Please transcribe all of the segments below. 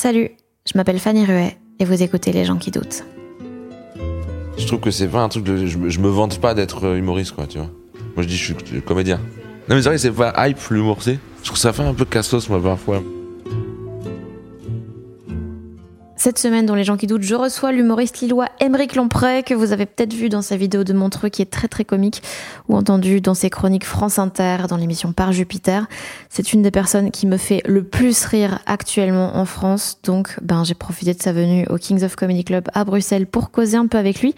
Salut, je m'appelle Fanny Ruet et vous écoutez Les gens qui doutent. Je trouve que c'est pas un truc de. Je, me- vante pas d'être euh, humoriste, quoi, tu vois. Moi, je dis, je suis comédien. Non, mais c'est vrai, c'est pas hype l'humour, sais. Je trouve que ça fait un peu cassos, moi, parfois. Cette semaine, dans Les gens qui doutent, je reçois l'humoriste lillois Émeric Lompré, que vous avez peut-être vu dans sa vidéo de Montreux, qui est très très comique, ou entendu dans ses chroniques France Inter, dans l'émission Par Jupiter. C'est une des personnes qui me fait le plus rire actuellement en France, donc ben, j'ai profité de sa venue au Kings of Comedy Club à Bruxelles pour causer un peu avec lui.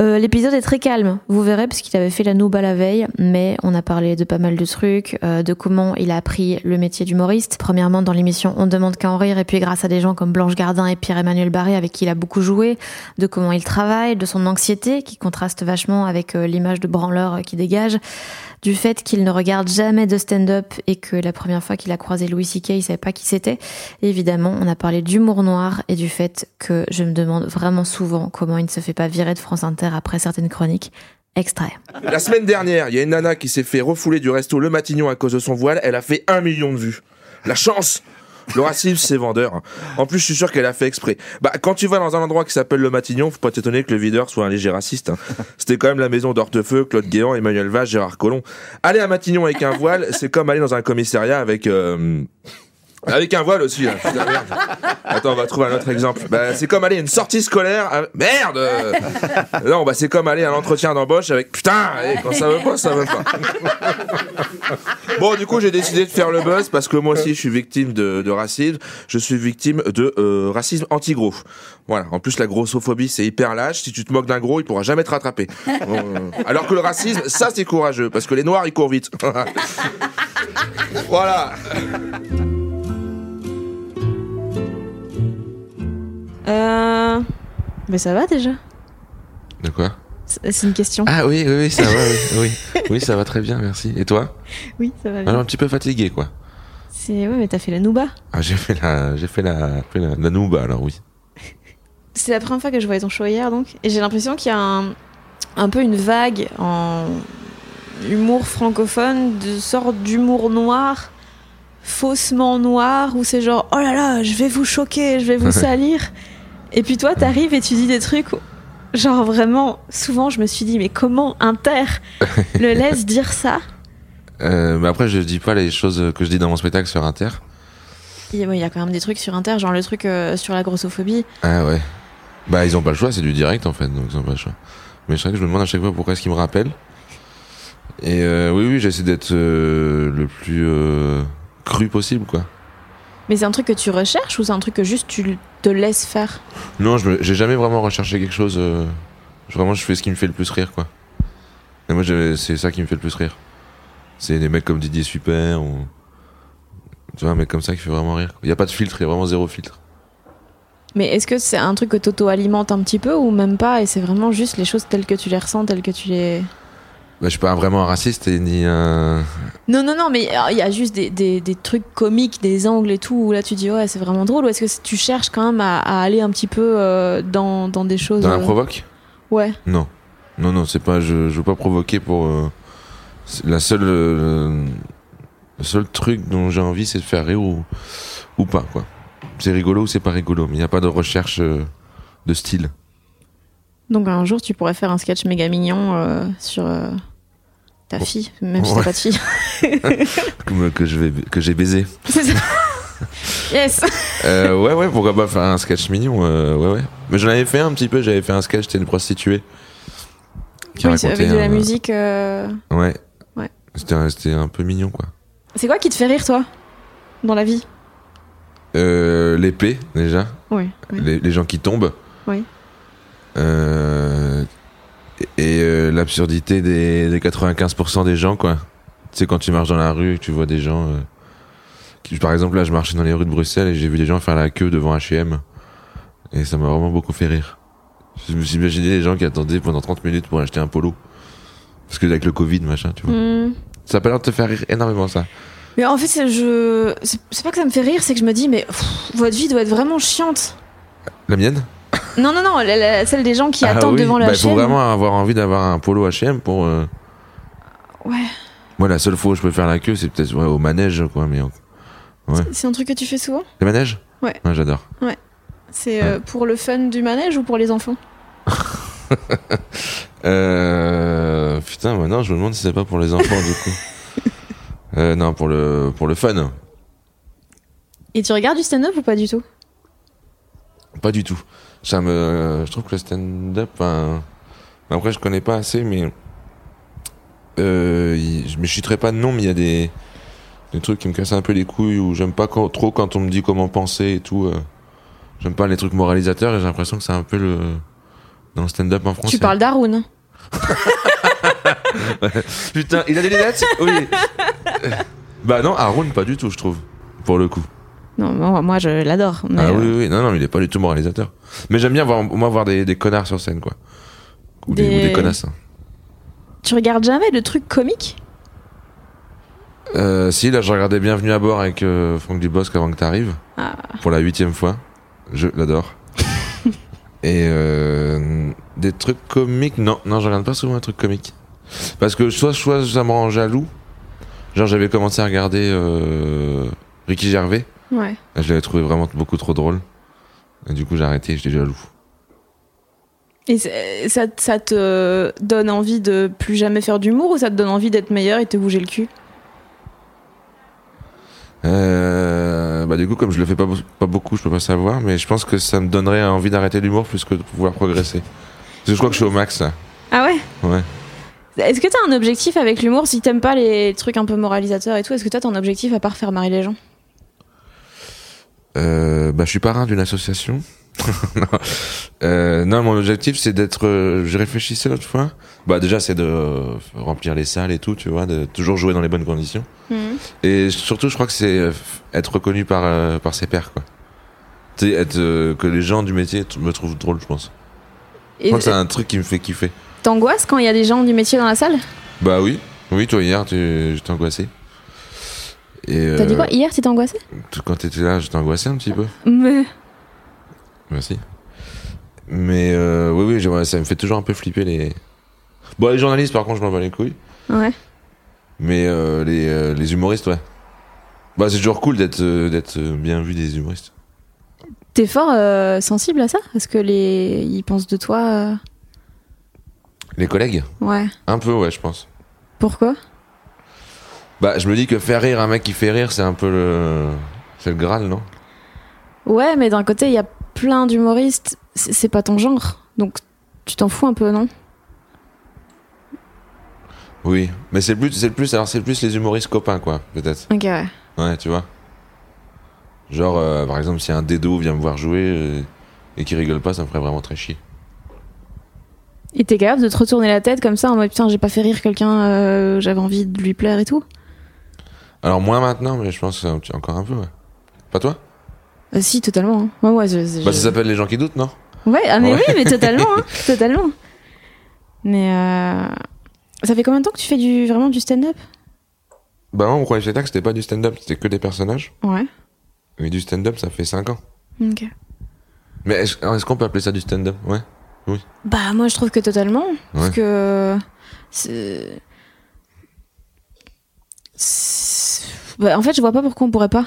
Euh, L'épisode est très calme, vous verrez, parce qu'il avait fait la nouba la veille, mais on a parlé de pas mal de trucs, euh, de comment il a appris le métier d'humoriste. Premièrement, dans l'émission On demande qu'à en rire, et puis grâce à des gens comme Blanche Gardin et Pierre-Emmanuel Barré, avec qui il a beaucoup joué, de comment il travaille, de son anxiété, qui contraste vachement avec euh, l'image de branleur qui dégage, du fait qu'il ne regarde jamais de stand-up et que la première fois qu'il a croisé Louis C.K., il savait pas qui c'était. Évidemment, on a parlé d'humour noir et du fait que je me demande vraiment souvent comment il ne se fait pas virer de France Inter après certaines chroniques. Extrait. La semaine dernière, il y a une nana qui s'est fait refouler du resto Le Matignon à cause de son voile. Elle a fait un million de vues. La chance Le racisme, c'est vendeur. En plus, je suis sûr qu'elle a fait exprès. Bah, quand tu vas dans un endroit qui s'appelle Le Matignon, faut pas t'étonner que le videur soit un léger raciste. hein. C'était quand même la maison d'Hortefeux, Claude Guéant, Emmanuel Vage, Gérard Collomb. Aller à Matignon avec un voile, c'est comme aller dans un commissariat avec... euh, Avec un voile aussi, là. Putain, merde. Attends, on va trouver un autre exemple. Bah, c'est comme aller à une sortie scolaire. Merde euh. Non, bah c'est comme aller à l'entretien d'embauche avec. Putain, eh, quand ça veut pas, ça veut pas. bon, du coup, j'ai décidé de faire le buzz parce que moi aussi, je suis victime de, racisme. Je suis victime de euh, racisme anti-gros. Voilà. En plus, la grossophobie, c'est hyper lâche. Si tu te moques d'un gros, il pourra jamais te rattraper. Euh, alors que le racisme, ça, c'est courageux parce que les noirs, ils courent vite. voilà. Euh... Mais ça va déjà De quoi? C'est une question. Ah oui, oui, oui, ça va, oui, oui. Oui, ça va très bien, merci. Et toi? Oui, ça va Alors, un petit peu fatigué, quoi. C'est... Ouais, mais t'as fait la nouba. Ah, j'ai fait la, j'ai fait la, fait la, la nouba, alors oui. C'est la première fois que je voyais ton show hier, donc. Et j'ai l'impression qu'il y a un, un peu une vague en humour francophone, de sorte d'humour noir, faussement noir, où c'est genre, oh là là, je vais vous choquer, je vais vous salir. Et puis toi, t'arrives et tu dis des trucs, genre vraiment, souvent je me suis dit, mais comment Inter le laisse dire ça? Euh, mais après, je dis pas les choses que je dis dans mon spectacle sur Inter. Il y a- il y a quand même des trucs sur Inter, genre le truc euh, sur la grossophobie. Ah ouais. Bah, ils ont pas le choix, c'est du direct, en fait, donc ils ont pas le choix. Mais c'est vrai que je me demande à chaque fois pourquoi est-ce qu'ils me rappellent. Et euh, oui, oui, j'essaie d'être le plus cru possible, quoi. Mais c'est un truc que tu recherches ou c'est un truc que juste tu te laisses faire? Non, j'ai jamais vraiment recherché quelque chose. euh, vraiment, je fais ce qui me fait le plus rire, quoi. Et moi, c'est ça qui me fait le plus rire. C'est des mecs comme Didier Super ou. Tu vois, un mec comme ça qui fait vraiment rire. Il y a pas de filtre, il y a vraiment zéro filtre. Mais est-ce que c'est un truc que t'auto-alimentes un petit peu ou même pas? Et c'est vraiment juste les choses telles que tu les ressens, telles que tu les... Bah, je suis pas vraiment un raciste et ni un. Non, non, non, mais il y a juste des, des, des trucs comiques, des angles et tout, où là tu dis ouais c'est vraiment drôle ou est-ce que tu cherches quand même à, à aller un petit peu euh, dans, dans des choses... Dans la euh, provoque? Ouais. Non. Non, non, c'est pas. Je, je veux pas provoquer pour. euh, la seule. euh, le seul truc dont j'ai envie, c'est de faire rire ou, ou pas, quoi. C'est rigolo ou c'est pas rigolo, mais il n'y a pas de recherche de style. Donc un jour tu pourrais faire un sketch méga mignon sur ta fille, même si t'as pas de fille. Que je vais que j'ai baisé. C'est ça. yes. Euh, ouais, ouais, pourquoi pas faire un sketch mignon euh, Ouais, ouais. Mais j'en avais fait un petit peu, j'avais fait un sketch, c'était une prostituée. Qui Oui, avec de la musique. euh, Ouais. Ouais. C'était un, c'était un peu mignon, quoi. C'est quoi qui te fait rire, toi Dans la vie? L'épée, déjà. Oui. Les, les gens qui tombent. Oui. Et euh, l'absurdité des, des 95% des gens, quoi. Tu sais, quand tu marches dans la rue, tu vois des gens. euh, qui, par exemple, là, je marchais dans les rues de Bruxelles et j'ai vu des gens faire la queue devant HM. Et ça m'a vraiment beaucoup fait rire. Je me suis imaginé les gens qui attendaient pendant 30 minutes pour acheter un polo. Parce que avec le Covid, machin, tu vois. Hmm. Ça a pas l'air de te faire rire énormément, ça. Mais en fait, c'est- je... c'est c'est pas que ça me fait rire, c'est que je me dis, mais pff, votre vie doit être vraiment chiante. La mienne? Non, non, non, la- la- celle des gens qui Ah attendent oui. devant la bah, faut chaîne. vraiment avoir envie d'avoir un polo HM pour. euh, Ouais. Moi, la seule fois où je peux faire la queue, c'est peut-être ouais, au manège, quoi. Mais Ouais. C'est un truc que tu fais souvent? Les manèges Ouais. j'adore. C'est euh, pour le fun du manège ou pour les enfants? Euh... Putain, maintenant, je me demande si c'est pas pour les enfants, du coup. Euh, non, pour le pour le fun, Et tu regardes du stand-up ou pas du tout? Pas du tout. Ça me, je trouve que le stand-up, hein, après, je connais pas assez, mais euh, je me chiterai pas de nom, mais il y a des des trucs qui me cassent un peu les couilles ou j'aime pas quand- trop quand on me dit comment penser et tout. euh. J'aime pas les trucs moralisateurs et j'ai l'impression que c'est un peu le dans le stand-up en français. Tu parles d'Arun. Putain, il a des lunettes? Oui. bah non, Haroun, pas du tout, je trouve. Pour le coup. Non, moi, moi, je l'adore. ah euh, oui, oui, non, non, mais il est pas du tout moralisateur. Mais j'aime bien voir, moi, voir des, des connards sur scène, quoi. Ou des, Des- ou des connasses. hein. Tu regardes jamais de trucs comiques? Euh, si, là, je regardais Bienvenue à bord avec euh, Franck Dubosc avant que t'arrives. Ah. Pour la huitième fois. Je l'adore. Et euh, des trucs comiques, non, non, je regarde pas souvent un truc comique. Parce que soit, soit ça me rend jaloux. Genre, j'avais commencé à regarder Ricky Gervais. Ouais. Je l'avais trouvé vraiment beaucoup trop drôle. Et du coup, j'ai arrêté, j'étais jaloux. Et ça, ça te donne envie de plus jamais faire d'humour ou ça te donne envie d'être meilleur et te bouger le cul? Euh, bah du coup, comme je le fais pas beaucoup, je peux pas savoir, mais je pense que ça me donnerait envie d'arrêter l'humour plus que de pouvoir progresser. Parce que je crois que je suis au max là. Ah ouais? Ouais. Est-ce que t'as un objectif avec l'humour? Si t'aimes pas les trucs un peu moralisateurs et tout, est-ce que toi t'as un objectif à part faire marrer les gens? Euh, bah je suis parrain d'une association. non. Euh, non, mon objectif c'est d'être. euh, je réfléchissais l'autre fois. Bah déjà c'est de euh, remplir les salles et tout, tu vois, de toujours jouer dans les bonnes conditions. Et surtout, je crois que c'est être reconnu par par ses pairs, quoi. Tu sais, être que les gens du métier me trouvent drôle, je pense. Je crois que c'est un truc qui me fait kiffer. t'angoisses quand il y a des gens du métier dans la salle? Bah oui, oui, toi hier, tu-. Et T'as dit euh, quoi Hier t'étais angoissé? Quand t'étais là, j'étais angoissé un petit peu. Mais. Merci. Mais euh, oui, oui, ça me fait toujours un peu flipper les. Bon, les journalistes, par contre, je m'en bats les couilles. Ouais. Mais euh, les, euh, les humoristes, ouais. Bah, c'est toujours cool d'être d'être bien vu des humoristes. T'es fort sensible à ça? Est-ce que les. Ils pensent de toi Les collègues? Ouais. Un peu, ouais, je pense. Pourquoi? Bah, je me dis que faire rire un mec qui fait rire, c'est un peu le. C'est le Graal, non? Ouais, mais d'un côté, il y a plein d'humoristes. C'est pas ton genre. Donc, tu t'en fous un peu, non? Oui. Mais c'est le plus, c'est plus, alors c'est le plus les humoristes copains, quoi, peut-être. Ok, ouais. Ouais, tu vois. Genre, euh, par exemple, si un dédo vient me voir jouer euh, et qui rigole pas, ça me ferait vraiment très chier. Et t'es capable de te retourner la tête comme ça en mode putain, j'ai pas fait rire quelqu'un, euh, j'avais envie de lui plaire et tout? Alors, moins maintenant, mais je pense que c'est encore un peu, ouais. Pas toi? Euh, Si, totalement. hein. Ouais, ouais, je- je- Bah, ça s'appelle Les gens qui doutent, non? Ouais, ah, mais Ouais. oui, mais totalement, hein, totalement. Mais euh... ça fait combien de temps que tu fais du vraiment du stand-up? Bah, moi, mon premier spectacle, c'était pas du stand-up, c'était que des personnages. Ouais. Mais du stand-up, ça fait 5 ans. Ok. Mais est-ce qu'on peut appeler ça du stand-up? Ouais. Bah moi je trouve que totalement, parce que c'est- c'est- bah, en fait je vois pas pourquoi on pourrait pas.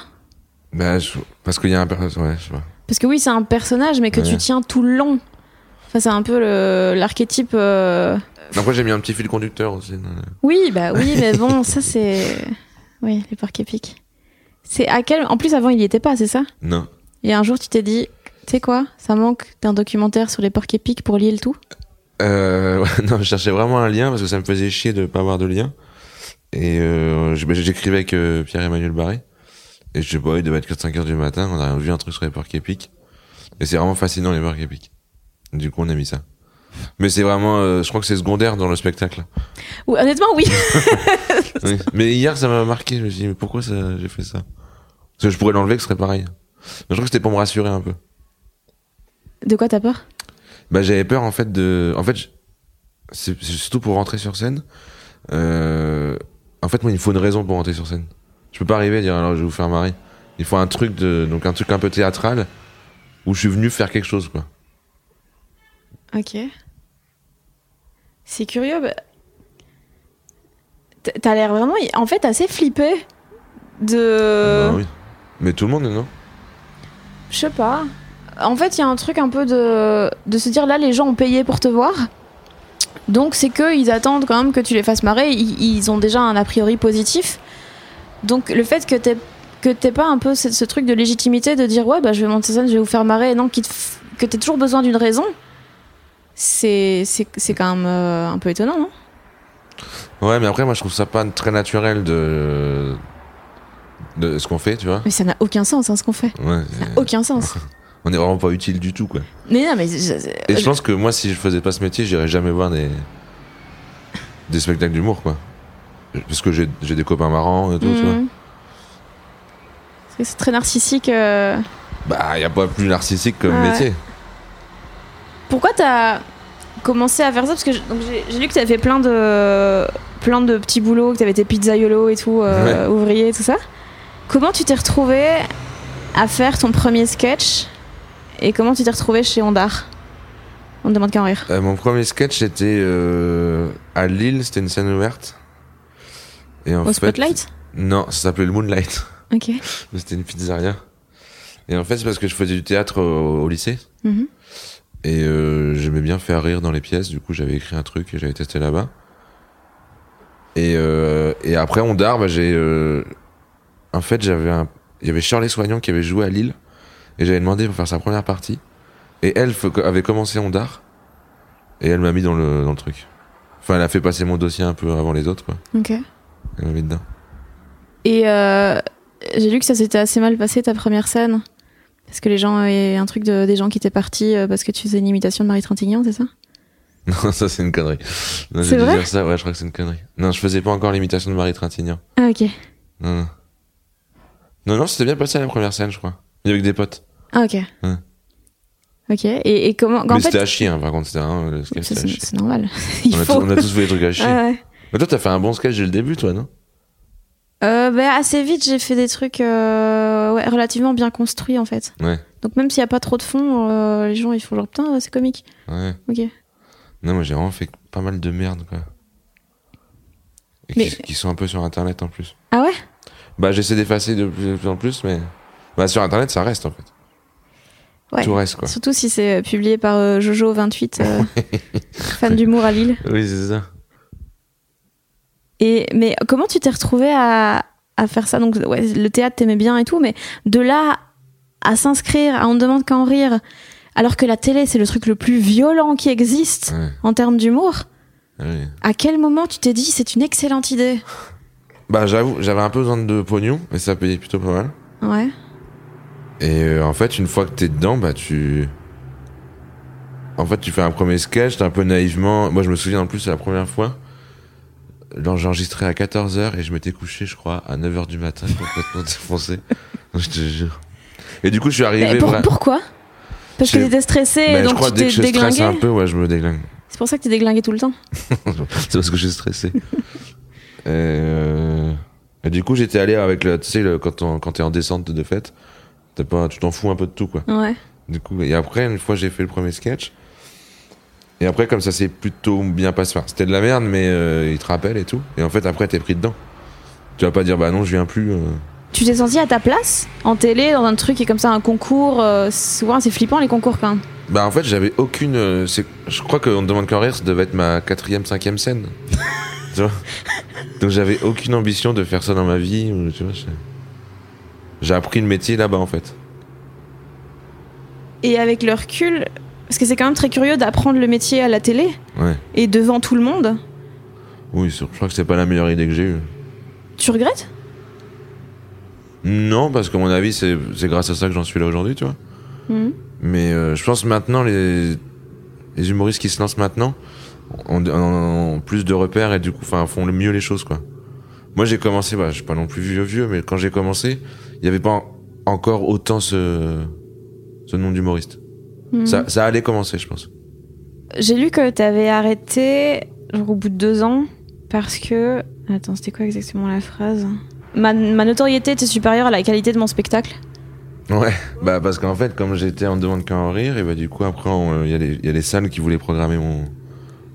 Bah, je- parce qu'il y a un personnage. Ouais, je vois. Parce que oui c'est un personnage mais que Ouais. tu tiens tout le long. Enfin c'est un peu l'archétype. euh, Après, j'ai mis un petit fil conducteur aussi. Oui bah oui mais bon ça c'est Oui, les porcs épiques. C'est à quel. En plus, avant, il y était pas, c'est ça? Non. Et un jour, tu t'es dit, tu sais quoi? Ça manque d'un documentaire sur les porcs épiques pour lier le tout? Euh, ouais, non, je cherchais vraiment un lien parce que ça me faisait chier de pas avoir de lien. Et euh, bah, j'écrivais avec euh, Pierre-Emmanuel Barré. Et je sais pas, il devait être 4-5 heures du matin, on a vu un truc sur les porcs épiques. Et c'est vraiment fascinant les porcs épiques. Du coup, on a mis ça. Mais c'est vraiment, euh, je crois que c'est secondaire dans le spectacle. Ou, Honnêtement, oui. Oui. Mais hier, ça m'a marqué. Je me suis dit, mais pourquoi ça, j'ai fait ça? Parce que je pourrais l'enlever, que ce serait pareil. Mais je crois que c'était pour me rassurer un peu. De quoi t'as peur? Bah, j'avais peur en fait de. En fait, c'est surtout pour rentrer sur scène. Euh... En fait, moi, il me faut une raison pour rentrer sur scène. Je peux pas arriver à dire alors je vais vous faire marrer. Il faut un truc de donc un truc un peu théâtral où je suis venu faire quelque chose quoi. Ok. C'est curieux. bah, T'as l'air vraiment, en fait, assez flippé de. Bah oui. Mais tout le monde non? Je sais pas. En fait, il y a un truc un peu de, de se dire là, les gens ont payé pour te voir. Donc, c'est qu'ils attendent quand même que tu les fasses marrer. Ils, ils ont déjà un a priori positif. Donc, le fait que t'aies que t'aies pas un peu ce, ce truc de légitimité de dire ouais, bah, je vais monter scène, je vais vous faire marrer, et non, qu'il te que t'aies toujours besoin d'une raison, c'est c'est c'est quand même euh, un peu étonnant, non? Ouais, mais après moi je trouve ça pas très naturel de de ce qu'on fait, tu vois. Mais ça n'a aucun sens, hein, ce qu'on fait. Ouais. Ça n'a aucun sens. On est vraiment pas utile du tout quoi. Mais non, mais. je- Et je pense que moi, si je faisais pas ce métier, j'irais jamais voir des, des spectacles d'humour, quoi. Parce que j'ai des copains marrants et tout, tu vois. Parce que C'est très narcissique. euh. Bah, y a pas plus narcissique comme Ouais. métier. Pourquoi t'as commencé à faire ça? Parce que j'ai lu que t'avais fait plein de plein de petits boulots, que t'avais été pizzaiolo et tout, euh, ouvrier et tout ça. Comment tu t'es retrouvé à faire ton premier sketch? Et comment tu t'es retrouvé chez Ondar? On ne demande qu'à en rire. Euh, mon premier sketch, c'était euh, à Lille, c'était une scène ouverte. Et en Au fait, Spotlight? Non, ça s'appelait le Moonlight. Ok. C'était une pizzeria. Et en fait, c'est parce que je faisais du théâtre au, au lycée. Mhm. Et euh, j'aimais bien faire rire dans les pièces. Du coup, j'avais écrit un truc et j'avais testé là-bas. Et, euh, et après, on dard, bah, j'ai. euh, en fait, j'avais un. Il y avait Shirley Soignon qui avait joué à Lille. Et j'avais demandé pour faire sa première partie. Et elle avait commencé Ondar. Et elle m'a mis dans le, dans le truc. Enfin, elle a fait passer mon dossier un peu avant les autres, quoi. Ok. Elle m'a mis dedans. Et euh, j'ai lu que ça s'était assez mal passé ta première scène. Parce que les gens avaient un truc de, des gens qui étaient partis euh, parce que tu faisais une imitation de Marie Trintignant, c'est ça? Non, ça, c'est une connerie. Non, C'est vrai? dire ça, ouais, je crois que c'est une connerie. Non, je faisais pas encore l'imitation de Marie Trintignant. Ah ok. Non, non. Non, non, c'était bien passé à la première scène, je crois. Il y avait que des potes. Ah ok. Ouais. Ok. Et, et comment en Mais fait, c'était à chier, hein, par contre, c'était à c'est normal. Il On a, faut. tous- on a tous fait des trucs à chier. Ah ouais. Mais toi, t'as fait un bon sketch dès le début, toi, non? Euh, bah, assez vite, j'ai fait des trucs euh, ouais, relativement bien construits en fait. Ouais. Donc même s'il n'y a pas trop de fond, euh, les gens ils font genre putain c'est comique. Ouais. Ok. Non, moi, j'ai vraiment fait pas mal de merde, quoi. Et Mais- qui, qui sont un peu sur Internet, en plus. Ah ouais? Bah, j'essaie d'effacer de plus, de plus en plus, mais... Bah, sur Internet, ça reste, en fait. Ouais. Tout reste, quoi. Surtout si c'est euh, publié par euh, Jojo28, euh, fan d'humour à Lille. Oui, c'est ça. Et mais comment tu t'es retrouvé à, à faire ça? Donc ouais, le théâtre t'aimais bien et tout, mais de là à s'inscrire, à on ne demande qu'à en rire, alors que la télé c'est le truc le plus violent qui existe Ouais. en termes d'humour. ouais. À quel moment tu t'es dit c'est une excellente idée? Bah, j'avoue, j'avais un peu besoin de pognon, et ça payait plutôt pas mal. Ouais. Et euh, en fait, une fois que t'es dedans, bah tu. En fait, tu fais un premier sketch, t'es un peu naïvement. Moi, je me souviens en plus, c'est la première fois. J'enregistrais à 14h et je m'étais couché, je crois, à 9h du matin, complètement défoncé. je te jure. Et du coup, je suis arrivé. Pour- pourquoi? Parce que t'étais stressé et Bah, je donc crois tu dès t'es que je stresse un peu, ouais, je me déglingue. C'est pour ça que t'es déglingué tout le temps. c'est parce que je suis stressé. et, euh, et du coup, j'étais allé avec le. Tu sais, le- quand, on- quand t'es en descente de fête, t'as pas, tu t'en fous un peu de tout, quoi. Ouais. Du coup, et après, une fois, j'ai fait le premier sketch. Et après, comme ça s'est plutôt bien passé. Enfin, c'était de la merde, mais euh, il te rappelle et tout. Et en fait, après, t'es pris dedans. Tu vas pas dire, bah non, je viens plus. euh. Tu t'es senti à ta place en télé dans un truc qui est comme ça un concours. euh, souvent c'est flippant les concours quand même. Bah, en fait, j'avais aucune. euh, c'est- je crois qu'on ne demande qu'en rire, ça devait être ma quatrième, cinquième scène. tu vois? Donc j'avais aucune ambition de faire ça dans ma vie. Tu vois, j'ai- j'ai appris le métier là-bas en fait. Et avec le recul, parce que c'est quand même très curieux d'apprendre le métier à la télé Ouais. et devant tout le monde. Oui, je crois que c'est pas la meilleure idée que j'ai eue. Tu regrettes? Non, parce qu'à mon avis, c'est c'est grâce à ça que j'en suis là aujourd'hui, tu vois. Mhm. Mais euh, je pense maintenant, les, les humoristes qui se lancent maintenant ont, ont plus de repères et du coup font le mieux les choses. quoi. Moi, j'ai commencé, bah, je suis pas non plus vieux, vieux, mais quand j'ai commencé, il n'y avait pas en- encore autant ce, ce nom d'humoriste. Mhm. Ça, ça allait commencer, je pense. J'ai lu que t'avais arrêté genre, au bout de deux ans parce que. Attends, c'était quoi exactement la phrase? Ma, ma notoriété était supérieure à la qualité de mon spectacle. Ouais, bah parce qu'en fait, comme j'étais en demande qu'à en rire, et bah du coup après, il y, a les- y a les salles qui voulaient programmer mon,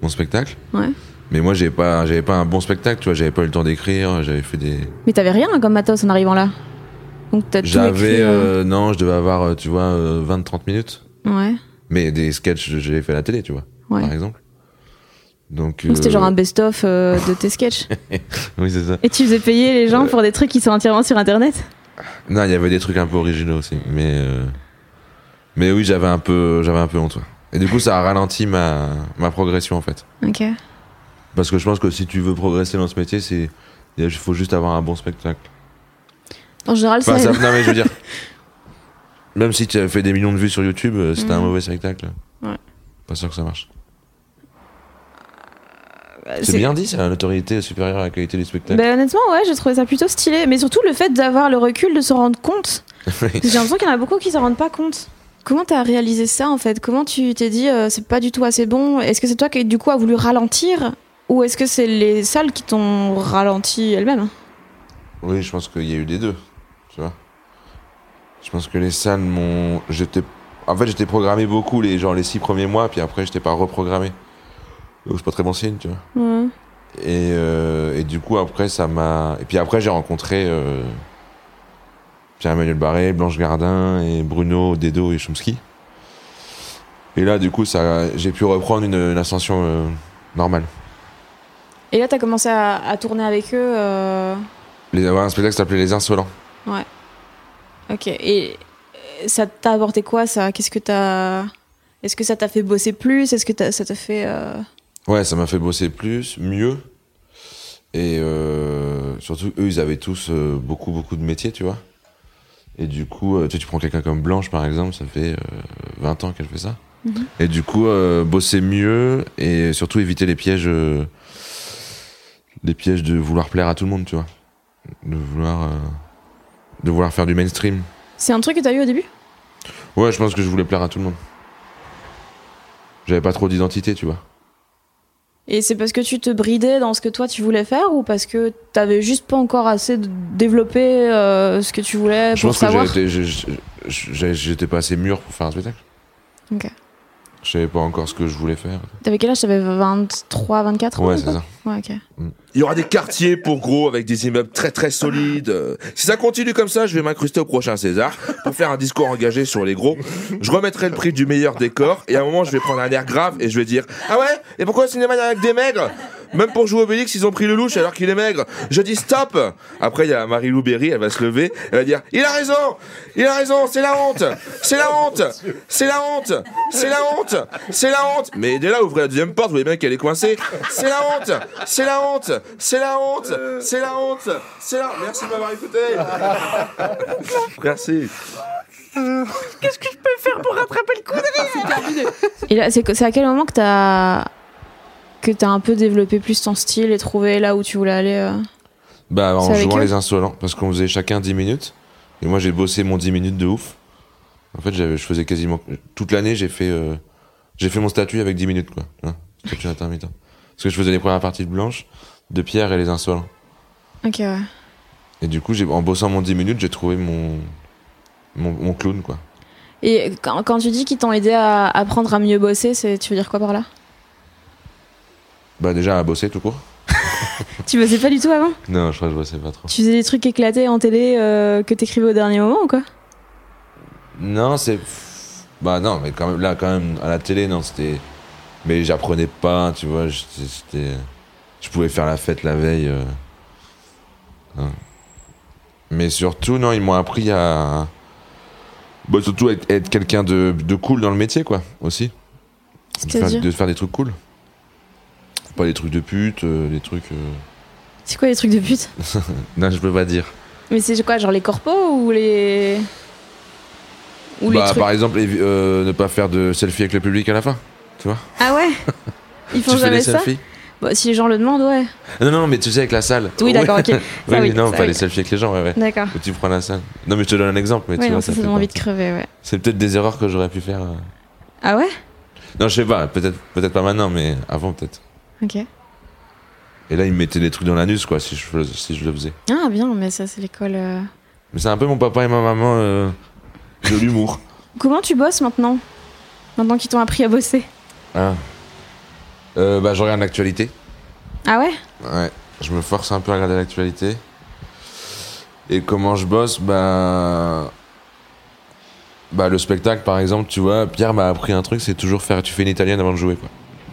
mon spectacle. Ouais. Mais moi, j'avais pas, j'avais pas un bon spectacle, tu vois, j'avais pas eu le temps d'écrire, j'avais fait des. Mais t'avais rien comme matos en arrivant là. Donc t'as tout J'avais, écrit, euh, euh, non, je devais avoir, euh, tu vois, euh, 20-30 minutes. Ouais. Mais des sketchs, j'avais fait à la télé, tu vois, Ouais. par exemple. Donc, Donc c'était euh, genre un best-of euh, de tes sketchs. Oui, c'est ça. Et tu faisais payer les gens pour des trucs qui sont entièrement sur internet? Non, il y avait des trucs un peu originaux aussi, mais euh, mais oui, j'avais un peu, j'avais un peu honte. ouais. Et du coup, ça a ralenti ma ma progression en fait. Ok. Parce que je pense que si tu veux progresser dans ce métier, c'est il faut juste avoir un bon spectacle. En général, Enfin, ça ça, non mais je veux dire, même si tu as fait des millions de vues sur YouTube, euh, t'as un Mhm. mauvais spectacle, Ouais. pas sûr que ça marche. Euh, C'est bien dit, c'est la notoriété supérieure à la qualité du spectacle. Ben, honnêtement, ouais, j'ai trouvé ça plutôt stylé. Mais surtout le fait d'avoir le recul de se rendre compte. J'ai l'impression qu'il y en a beaucoup qui s'en rendent pas compte. Comment t'as réalisé ça en fait? Comment tu t'es dit euh, c'est pas du tout assez bon? Est-ce que c'est toi qui du coup a voulu ralentir? Ou est-ce que c'est les salles qui t'ont ralenti elles-mêmes? Oui, je pense qu'il y a eu des deux, tu vois. Je pense que les salles m'ont, j'étais, en fait, j'étais programmé beaucoup les genre les six premiers mois, puis après j'étais pas reprogrammé. Donc c'est pas très bon signe, tu vois. Ouais. Et, euh, et du coup, après, ça m'a. Et puis après, j'ai rencontré euh, Pierre-Emmanuel Barré, Blanche Gardin, et Bruno, Dedo et Chomsky. Et là, du coup, ça, j'ai pu reprendre une, une ascension euh, normale. Et là t'as commencé à, à tourner avec eux. Les, avoir un spectacle qui s'appelait Les Insolents. Ok. Et euh, ça t'a apporté quoi ça? Qu'est-ce que t'as Est-ce que ça t'a fait bosser plus? Est-ce que ça t'a fait euh, Ouais, ça m'a fait bosser plus, mieux. Et euh, surtout, eux, ils avaient tous euh, beaucoup, beaucoup de métiers, tu vois. Et du coup, tu, sais, tu prends quelqu'un comme Blanche, par exemple, ça fait euh, 20 ans qu'elle fait ça. Mhm. Et du coup, bosser mieux et surtout éviter les pièges, les pièges de vouloir plaire à tout le monde, tu vois. De vouloir, de vouloir faire du mainstream. C'est un truc que t'as eu au début? Ouais, je pense que je voulais plaire à tout le monde. J'avais pas trop d'identité, tu vois. Et c'est parce que tu te bridais dans ce que toi tu voulais faire ou parce que t'avais juste pas encore assez développé euh, ce que tu voulais Je pour pense que savoir? je- j'étais pas assez mûr pour faire un spectacle. Ok. Je savais pas encore ce que je voulais faire. T'avais quel âge? T'avais 23, 24 ans Ouais, c'est ça. Ouais, ok. Il y aura des quartiers pour gros avec des immeubles très très solides. Si ça continue comme ça, je vais m'incruster au prochain César pour faire un discours engagé sur les gros. Je remettrai le prix du meilleur décor et à un moment je vais prendre un air grave et je vais dire Ah ouais? Et pourquoi le cinéma avec des maigres? Même pour jouer au Obélix, ils ont pris le louche alors qu'il est maigre. Je dis stop. Après il y a Marie-Lou Berry, elle va se lever, elle va dire Il a raison. Il a raison, c'est la honte. C'est la honte. C'est la honte. C'est la honte. C'est la honte. Mais dès là, ouvrez la deuxième porte, vous voyez bien qu'elle est coincée. C'est la honte. C'est la honte. C'est la honte. C'est la honte. C'est la Merci de m'avoir écouté. Merci. Et là, c'est c'est à quel moment que t'as que t'as un peu développé plus ton style et trouvé là où tu voulais aller euh Bah, en jouant les insolents, parce qu'on faisait chacun 10 minutes. Et moi, j'ai bossé mon 10 minutes de ouf. En fait, je faisais quasiment. Toute l'année, j'ai fait, euh, j'ai fait mon statut avec 10 minutes, quoi. Hein, statut intermittent. Parce que je faisais les premières parties de Blanche, de Pierre et les insolents. Ok, ouais. Et du coup, en bossant mon 10 minutes, j'ai trouvé mon, mon, mon clown, quoi. Et quand, quand tu dis qu'ils t'ont aidé à apprendre à mieux bosser, tu veux dire quoi par là? Bah, déjà, à bosser tout court. Tu bossais pas du tout avant? Non, je crois que je bossais pas trop. Tu faisais des trucs éclatés en télé euh, que t'écrivais au dernier moment ou quoi? Non, c'est. Bah non, mais quand même, là, quand même, à la télé, non, c'était. Mais j'apprenais pas, tu vois, c'était. Je pouvais faire la fête la veille. euh, hein. Mais surtout, non, ils m'ont appris à. Bah, surtout être, être quelqu'un de, de cool dans le métier, quoi, aussi. De faire, de faire des trucs cool. Pas des trucs de pute, euh, des trucs. euh, C'est quoi les trucs de pute? Non, je peux pas dire. Mais c'est quoi, genre les corpos ou les. Ou les bah, trucs? par exemple, euh, ne pas faire de selfie avec le public à la fin. Tu vois Ah ouais? Ils font Tu fais jamais des ça? selfies? Bah, Si les gens le demandent, ouais. Non, non, mais tu sais, avec la salle. Oui, d'accord, ok. Ça, oui, oui, non, ça, pas oui. les selfies avec les gens, ouais, ouais. D'accord. Où tu prends la salle. Non, mais je te donne un exemple. Mais Ouais, tu vois, ça, ça envie de crever, ouais. C'est peut-être des erreurs que j'aurais pu faire. euh. Ah ouais? Non, je sais pas, peut-être peut-être pas maintenant, mais avant peut-être. Ok. Et là, ils me mettaient des trucs dans l'anus, quoi, si je, si je le faisais. Ah bien, mais ça c'est l'école. euh. Mais c'est un peu mon papa et ma maman euh, de l'humour. Comment tu bosses maintenant? Maintenant qu'ils t'ont appris à bosser. Ah. Euh, bah, je regarde l'actualité. Ah ouais? Ouais, je me force un peu à regarder l'actualité. Et comment je bosse, bah. Bah, le spectacle, par exemple, tu vois, Pierre m'a appris un truc, c'est toujours faire. Tu fais une italienne avant de jouer, quoi.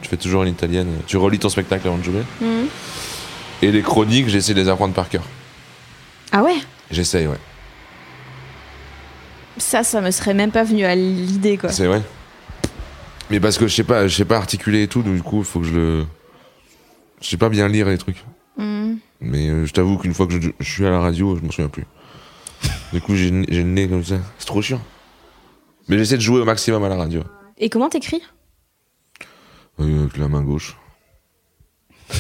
Tu fais toujours une italienne. Tu relis ton spectacle avant de jouer. Mhm. Et les chroniques, j'essaie de les apprendre par cœur. Ah ouais? J'essaye, ouais. Ça, ça me serait même pas venu à l'idée quoi. C'est vrai. Mais parce que je sais pas, je sais pas articuler et tout, donc du coup, il faut que je le. Je sais pas bien lire les trucs. Mhm. Mais euh, je t'avoue qu'une fois que je, je suis à la radio, je m'en souviens plus. Du coup, j'ai j'ai le nez comme ça. C'est trop chiant. Mais j'essaie de jouer au maximum à la radio. Et comment t'écris? Euh, avec la main gauche.